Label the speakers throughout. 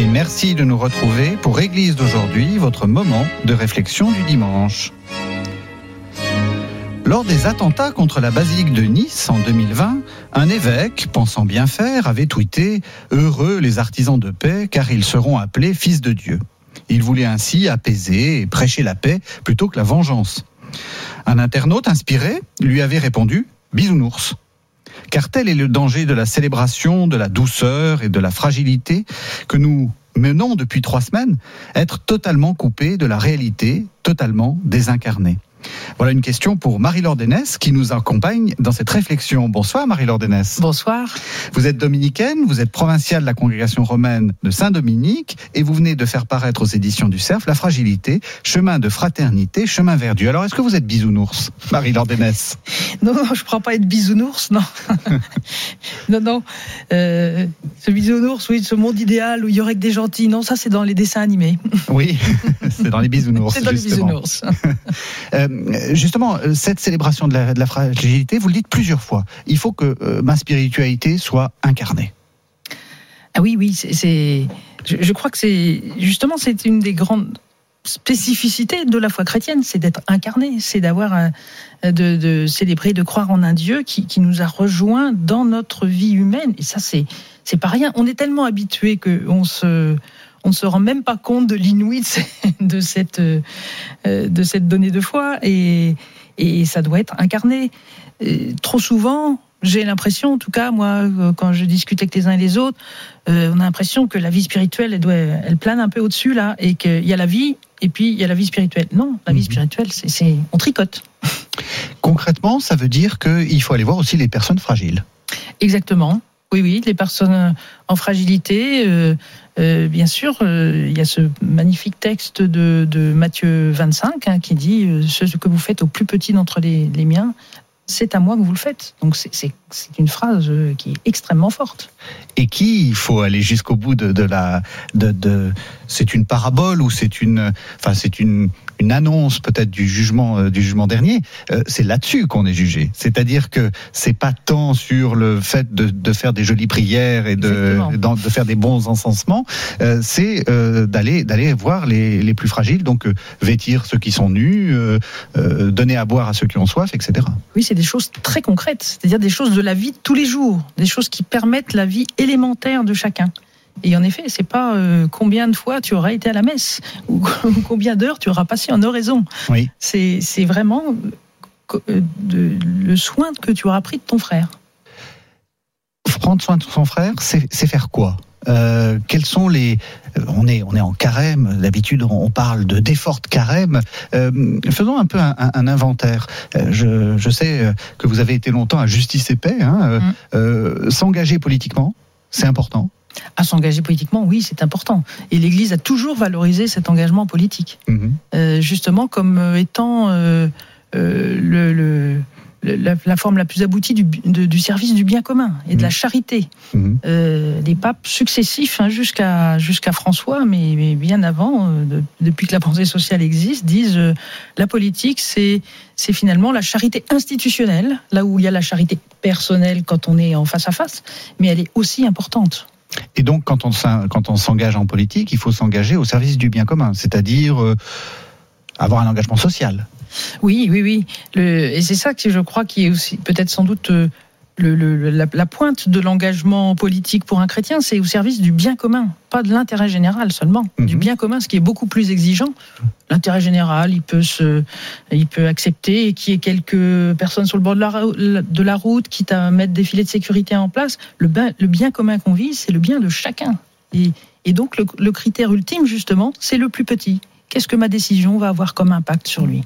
Speaker 1: Et merci de nous retrouver pour Église d'aujourd'hui, votre moment de réflexion du dimanche. Lors des attentats contre la basilique de Nice en 2020, un évêque, pensant bien faire, avait tweeté Heureux les artisans de paix, car ils seront appelés fils de Dieu. Il voulait ainsi apaiser et prêcher la paix plutôt que la vengeance. Un internaute inspiré lui avait répondu Bisounours. Car tel est le danger de la célébration, de la douceur et de la fragilité que nous menons depuis trois semaines, être totalement coupés de la réalité, totalement désincarnés. Voilà une question pour Marie-Laure Dénès qui nous accompagne dans cette réflexion. Bonsoir Marie-Laure Dénès.
Speaker 2: Bonsoir.
Speaker 1: Vous êtes dominicaine, vous êtes provinciale de la congrégation romaine de Saint-Dominique et vous venez de faire paraître aux éditions du Cerf La fragilité, chemin de fraternité, chemin vers Dieu. Alors est-ce que vous êtes bisounours, Marie-Laure Dénès
Speaker 2: Non, non, je ne crois pas être bisounours, non. non, non. Euh, ce bisounours, oui, ce monde idéal où il y aurait que des gentils, non, ça c'est dans les dessins animés.
Speaker 1: Oui, c'est dans les bisounours.
Speaker 2: C'est dans
Speaker 1: justement.
Speaker 2: les bisounours.
Speaker 1: Euh, justement, euh, cette célébration de la, fragilité, vous le dites plusieurs fois, il faut que euh, ma spiritualité soit incarnée.
Speaker 2: Ah oui, oui, c'est-. Je, crois que c'est justement c'est une des grandes spécificités de la foi chrétienne, c'est d'être incarné, c'est d'avoir un- de, célébrer, de croire en un Dieu qui, nous a rejoints dans notre vie humaine. Et ça, c'est c'est pas rien. On est tellement habitué que on se on ne se rend même pas compte de l'inouï de ce- de cette euh, de cette donnée de foi et et ça doit être incarné. Euh, Trop souvent, j'ai l'impression, en tout cas, moi, euh, quand je discute avec les uns et les autres, euh, on a l'impression que la vie spirituelle, elle, doit, elle plane un peu au-dessus, là, et qu'il y a la vie, et puis il y a la vie spirituelle. Non, la vie
Speaker 1: Mhm.
Speaker 2: spirituelle, c'est- on tricote.
Speaker 1: Concrètement, ça veut dire qu'il faut aller voir aussi les personnes fragiles.
Speaker 2: Exactement. Oui, oui, les personnes en fragilité, euh, euh, bien sûr, euh, il y a ce magnifique texte de, Matthieu 25 hein, qui dit euh, Ce que vous faites au plus petit d'entre les miens, c'est à moi que vous le faites. Donc c'est, une phrase euh, qui est extrêmement forte.
Speaker 1: Et qui, il faut aller jusqu'au bout de, de la. De, de- c'est une parabole ou c'est une. Enfin, c'est une, une annonce peut-être du jugement, euh, du jugement dernier. Euh, c'est là-dessus qu'on est jugé. C'est-à-dire que c'est pas tant sur le fait de, de faire des jolies prières et de, de faire des bons encensements. Euh, c'est d'aller d'aller voir les, les plus fragiles, donc vêtir ceux qui sont nus, donner à boire à ceux qui ont soif, etc.
Speaker 2: Oui, c'est des choses très concrètes, c'est-à-dire des choses de la vie de tous les jours, des choses qui permettent la vie élémentaire de chacun. Et en effet, c'est pas euh, combien de fois tu auras été à la messe ou combien d'heures tu auras passé en oraison.
Speaker 1: Oui.
Speaker 2: C'est vraiment euh, de- le soin que tu auras pris de ton frère.
Speaker 1: prendre soin de son frère, c'est faire quoi? Euh, quels sont les on est on est en carême d'habitude on parle de d'efforts de carême Euh, faisons un peu un, un- un inventaire Euh, je, je sais euh, que vous avez été longtemps à Justice et Paix hein,
Speaker 2: Mm.
Speaker 1: euh, s'engager politiquement c'est important
Speaker 2: À s'engager politiquement, oui, c'est important. Et l'Église a toujours valorisé cet engagement politique.
Speaker 1: Mhm.
Speaker 2: euh, justement comme étant le- la, la forme la plus aboutie du, de- du service du bien commun et de la charité.
Speaker 1: Mhm.
Speaker 2: Euh, des papes successifs hein, jusqu'à jusqu'à François, mais, mais bien avant, euh, de- depuis que la pensée sociale existe, disent euh, la politique, c'est c'est finalement la charité institutionnelle, là où il y a la charité personnelle quand on est en face à face, mais elle est aussi importante.
Speaker 1: et donc quand on s'en- quand on s'engage en politique il faut s'engager au service du bien commun c'est-à-dire euh, avoir un engagement social
Speaker 2: Oui, oui, oui. Le, et c'est ça que je crois qui est aussi peut-être sans doute euh, le, le- la, la pointe de l'engagement politique pour un chrétien, c'est au service du bien commun, pas de l'intérêt général seulement,
Speaker 1: Mhm.
Speaker 2: du bien commun, ce qui est beaucoup plus exigeant. L'intérêt général, il peut se, il peut accepter qu'il y ait quelques personnes sur le bord de la, rou- de la route, quitte à mettre des filets de sécurité en place. Le bien, le bien commun qu'on vise, c'est le bien de chacun. Et, et donc le, le critère ultime, justement, c'est le plus petit. Qu'est-ce que ma décision va avoir comme impact sur lui?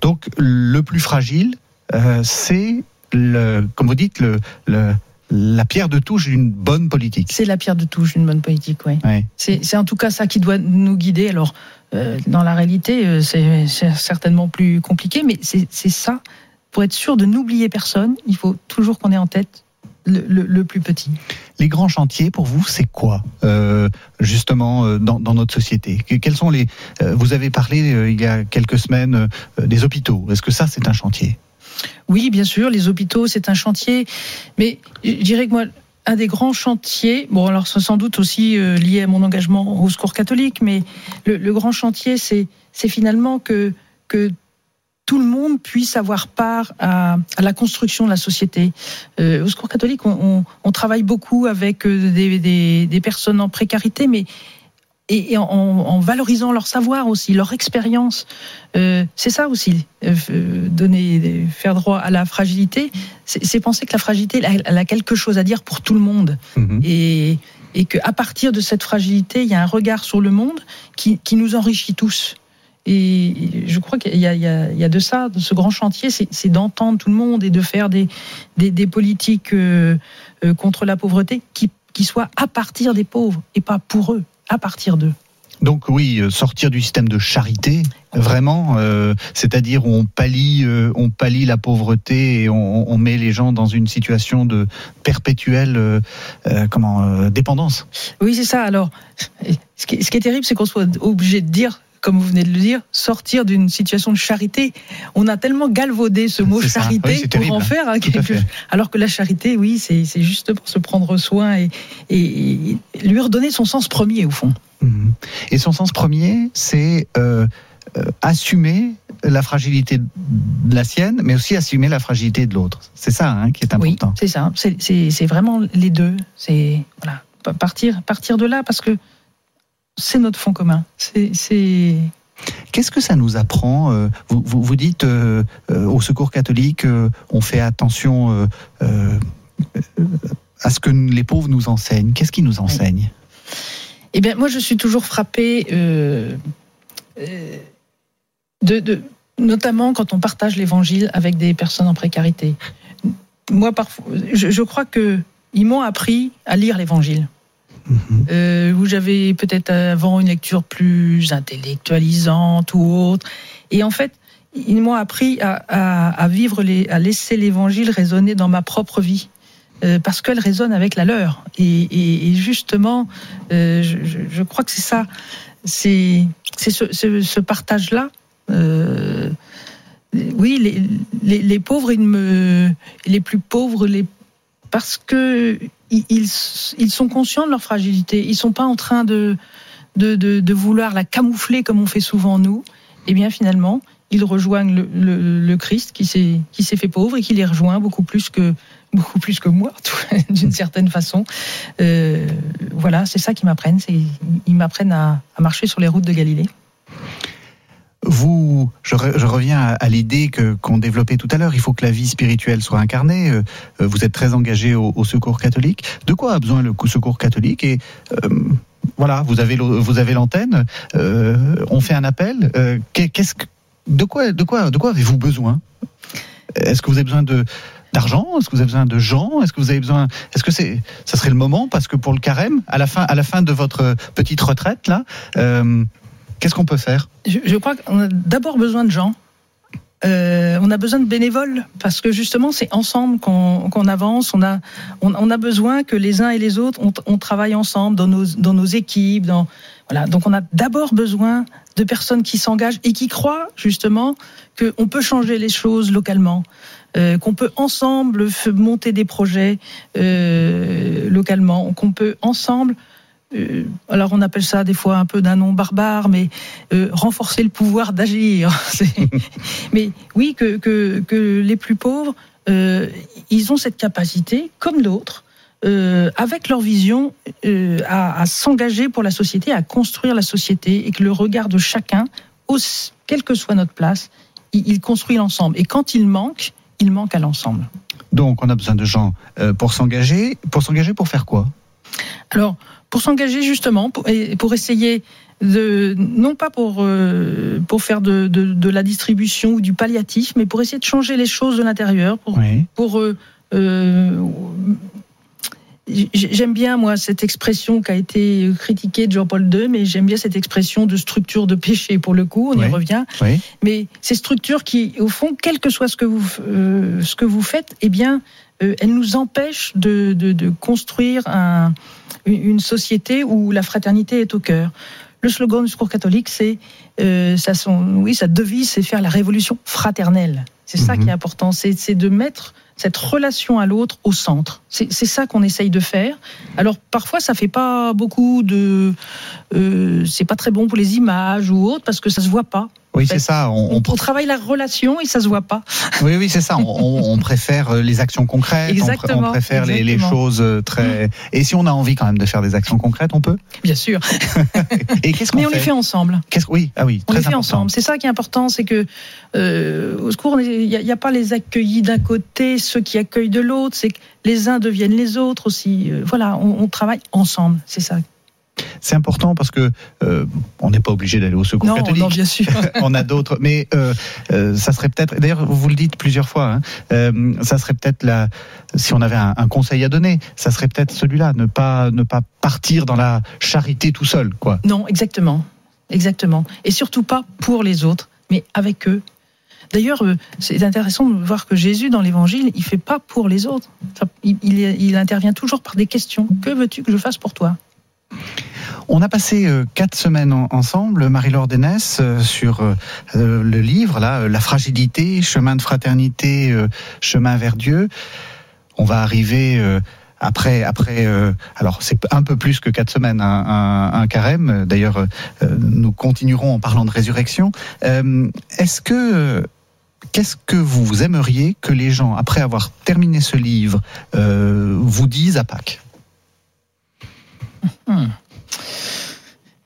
Speaker 1: Donc le plus fragile, euh, c'est le, comme vous dites, le, le- la pierre de touche d'une bonne politique.
Speaker 2: C'est la pierre de touche d'une bonne politique, oui.
Speaker 1: Ouais.
Speaker 2: C'est en tout cas ça qui doit nous guider. Alors, euh, dans la réalité, euh, c'est certainement plus compliqué, mais c'est ça. Pour être sûr de n'oublier personne, il faut toujours qu'on ait en tête le, le- le plus petit.
Speaker 1: Les grands chantiers, pour vous, c'est quoi euh, justement euh, dans, dans notre société? Que- Quels sont les euh, Vous avez parlé euh, il y a quelques semaines des hôpitaux. Est-ce que ça, c'est un chantier?
Speaker 2: Oui, bien sûr, les hôpitaux, c'est un chantier. Mais je dirais que moi, un des grands chantiers, bon, alors c'est sans doute aussi lié à mon engagement au secours catholique, mais le, le grand chantier, c'est c'est finalement que, que tout le monde puisse avoir part à, à la construction de la société. Euh, au secours catholique, on, on- on travaille beaucoup avec euh, des, des- des personnes en précarité, mais et, et en, en valorisant leur savoir aussi, leur expérience. Euh, c'est ça aussi, euh, donner, faire droit à la fragilité. C'est penser que la fragilité, elle, elle a quelque chose à dire pour tout le monde,
Speaker 1: Mhm.
Speaker 2: et, et qu'à partir de cette fragilité, il y a un regard sur le monde qui, qui nous enrichit tous. Et je crois qu'il y, a- y y de ça, de ce grand chantier, c'est d'entendre tout le monde et de faire des, des, des politiques euh, euh, contre la pauvreté qui, qui soient à partir des pauvres et pas pour eux, à partir d'eux.
Speaker 1: Donc oui, euh, sortir du système de charité, vraiment, euh, c'est-à-dire où on pallie, euh, on pallie la pauvreté et on, on met les gens dans une situation de perpétuelle euh, comment dépendance.
Speaker 2: Oui, c'est ça. Alors, ce qui est, ce qui est terrible, c'est qu'on soit obligé de dire, comme vous venez de le dire, sortir d'une situation de charité. On a tellement galvaudé ce mot charité
Speaker 1: Oui,
Speaker 2: pour
Speaker 1: terrible.
Speaker 2: en faire hein, quelque. Alors que la charité, oui, c'est juste pour se prendre soin et, et- et lui redonner son sens premier, au fond.
Speaker 1: Mhm. Et son sens premier, c'est euh, euh, assumer la fragilité de la sienne, mais aussi assumer la fragilité de l'autre. C'est ça hein, qui est
Speaker 2: Oui,
Speaker 1: important.
Speaker 2: c'est ça. C'est- vraiment les deux. C'est voilà, Pa- partir, partir de là parce que c'est notre fond commun. C'est
Speaker 1: Qu'est-ce que ça nous apprend euh, vous, vous, vous dites euh, euh, au Secours catholique, euh, on fait attention à ce que les pauvres nous enseignent. Qu'est-ce qu'ils nous enseignent?
Speaker 2: Eh bien, moi, je suis toujours frappée, de, de- notamment quand on partage l'évangile avec des personnes en précarité. Moi, parfois, je, je crois que ils m'ont appris à lire l'évangile. Euh, où j'avais peut-être avant une lecture plus intellectualisante ou autre. Et en fait, ils m'ont appris à, vivre, à laisser l'évangile résonner dans ma propre vie. Euh, parce qu'elle résonne avec la leur. Et, justement, euh, je, crois que c'est ça. C'est ce, partage-là. Euh, oui, les, les, les pauvres, les plus pauvres, les, parce que ils, ils sont conscients de leur fragilité. Ils sont pas en train de, de, de, de vouloir la camoufler comme on fait souvent nous. Et bien finalement, ils rejoignent le, le, le Christ qui s'est qui s'est fait pauvre et qui les rejoint beaucoup plus que beaucoup plus que moi, d'une certaine façon. Euh, voilà, c'est ça qu'ils m'apprennent. C'est ils m'apprennent à, à marcher sur les routes de Galilée.
Speaker 1: Je, re- je reviens à, l'idée que qu'on développait tout à l'heure. Il faut que la vie spirituelle soit incarnée. Euh, euh, Vous êtes très engagé au, Secours catholique. De quoi a besoin le Secours catholique Et euh, voilà, vous avez vous avez l'antenne. On fait un appel. Qu'est- Qu'est-ce que de quoi de quoi de quoi avez-vous besoin? Est-ce que vous avez besoin de d'argent? Est-ce que vous avez besoin de gens? Est-ce que vous avez besoin Est-ce que c'est ça serait le moment? Parce que pour le carême à la fin à la fin de votre petite retraite là, qu'est-ce qu'on peut faire?
Speaker 2: Je, crois qu'on a d'abord besoin de gens. Euh, on a besoin de bénévoles parce que justement c'est ensemble qu'on avance. On a on, a besoin que les uns et les autres on, travaille ensemble dans nos dans nos équipes. Donc on a d'abord besoin de personnes qui s'engagent et qui croient justement qu'on peut changer les choses localement, euh, qu'on peut ensemble monter des projets euh, localement, qu'on peut ensemble euh, alors on appelle ça des fois un peu d'un nom barbare, mais euh, renforcer le pouvoir d'agir. Mais oui, que, que, que les plus pauvres, euh, ils ont cette capacité, comme d'autres, avec leur vision, à, à s'engager pour la société, à construire la société, et que le regard de chacun, aussi- quelle que soit notre place, il, il construit l'ensemble. Et quand il manque, il manque à l'ensemble.
Speaker 1: Donc, on a besoin de gens pour s'engager. Pour s'engager, pour faire quoi?
Speaker 2: Alors, pour s'engager justement, pour, et pour essayer de, non pas pour, euh, pour faire de, de, de la distribution ou du palliatif, mais pour essayer de changer les choses de l'intérieur, pour,
Speaker 1: Oui.
Speaker 2: pour euh, euh, j'aime bien moi cette expression qui a été critiquée de Jean-Paul II, mais j'aime bien cette expression de structure de péché pour le coup. On y revient. Mais ces structures qui, au fond, quel que soit ce que vous euh, ce que vous faites, eh bien, euh, elles nous empêchent de, de, de construire un, une société où la fraternité est au cœur. Le slogan du secours catholique, c'est euh, ça son, oui, sa devise, c'est faire la révolution fraternelle. C'est ça qui est mhm. important, c'est de mettre cette relation à l'autre au centre. C'est ça qu'on essaye de faire. Alors parfois, ça fait pas beaucoup de, euh, c'est pas très bon pour les images ou autres parce que ça se voit pas.
Speaker 1: Oui, c'est ça.
Speaker 2: On, on, travaille la relation et ça se voit pas.
Speaker 1: Oui, oui, c'est ça. On, préfère euh, les actions concrètes.
Speaker 2: Exactement,
Speaker 1: on, préfère Les, choses euh, très. Et si on a envie quand même de faire des actions concrètes, on peut.
Speaker 2: Bien sûr.
Speaker 1: et qu'est-ce qu'on
Speaker 2: Mais on les fait ensemble.
Speaker 1: Oui, ah oui,
Speaker 2: on les fait ensemble. C'est ça qui est important, c'est que euh, au secours, il n'y a, pas les accueillis d'un côté, ceux qui accueillent de l'autre. C'est que les uns deviennent les autres aussi. voilà, on travaille ensemble. C'est ça
Speaker 1: c'est important parce que euh, on n'est pas obligé d'aller au secours
Speaker 2: non,
Speaker 1: catholique.
Speaker 2: Non, bien sûr.
Speaker 1: on a d'autres, mais euh, euh, ça serait peut-être. D'ailleurs, vous le dites plusieurs fois. Hein, ça serait peut-être la. Si on avait un, conseil à donner, ça serait peut-être celui-là, ne pas ne pas partir dans la charité tout seul, quoi.
Speaker 2: Non, exactement, exactement, et surtout pas pour les autres, mais avec eux. D'ailleurs, c'est intéressant de voir que Jésus, dans l'Évangile, il fait pas pour les autres. Il, il intervient toujours par des questions. Que veux-tu que je fasse pour toi?
Speaker 1: On a passé euh, quatre semaines ensemble, Marie-Laure Dénès, euh, sur euh, le livre, là, La fragilité, chemin de fraternité, chemin vers Dieu. On va arriver après, après, alors c'est un peu plus que quatre semaines, un, un, carême. D'ailleurs, nous continuerons en parlant de résurrection. Est-ce que Qu'est-ce que vous aimeriez que les gens, après avoir terminé ce livre, vous disent à Pâques?
Speaker 2: Hmm.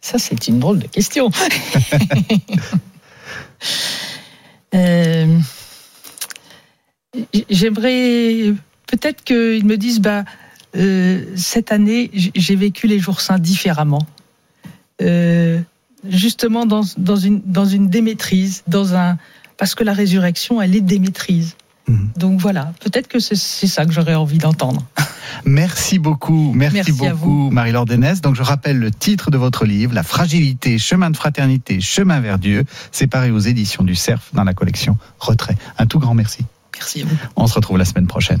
Speaker 2: Ça, c'est une drôle de question. Euh, j'aimerais peut-être qu'ils me disent, bah, euh, cette année, j'ai vécu les jours saints différemment. Euh, justement dans, une, dans démaîtrise, parce que la résurrection, elle est démaîtrise. Mhm. Donc voilà, peut-être que c'est ça que j'aurais envie d'entendre.
Speaker 1: Merci beaucoup, merci, beaucoup Marie-Laure Denès. Donc je rappelle le titre de votre livre, La fragilité, chemin de fraternité, chemin vers Dieu, séparé aux éditions du Cerf dans la collection Retrait. Un tout grand merci.
Speaker 2: Merci à vous.
Speaker 1: On se retrouve la semaine prochaine.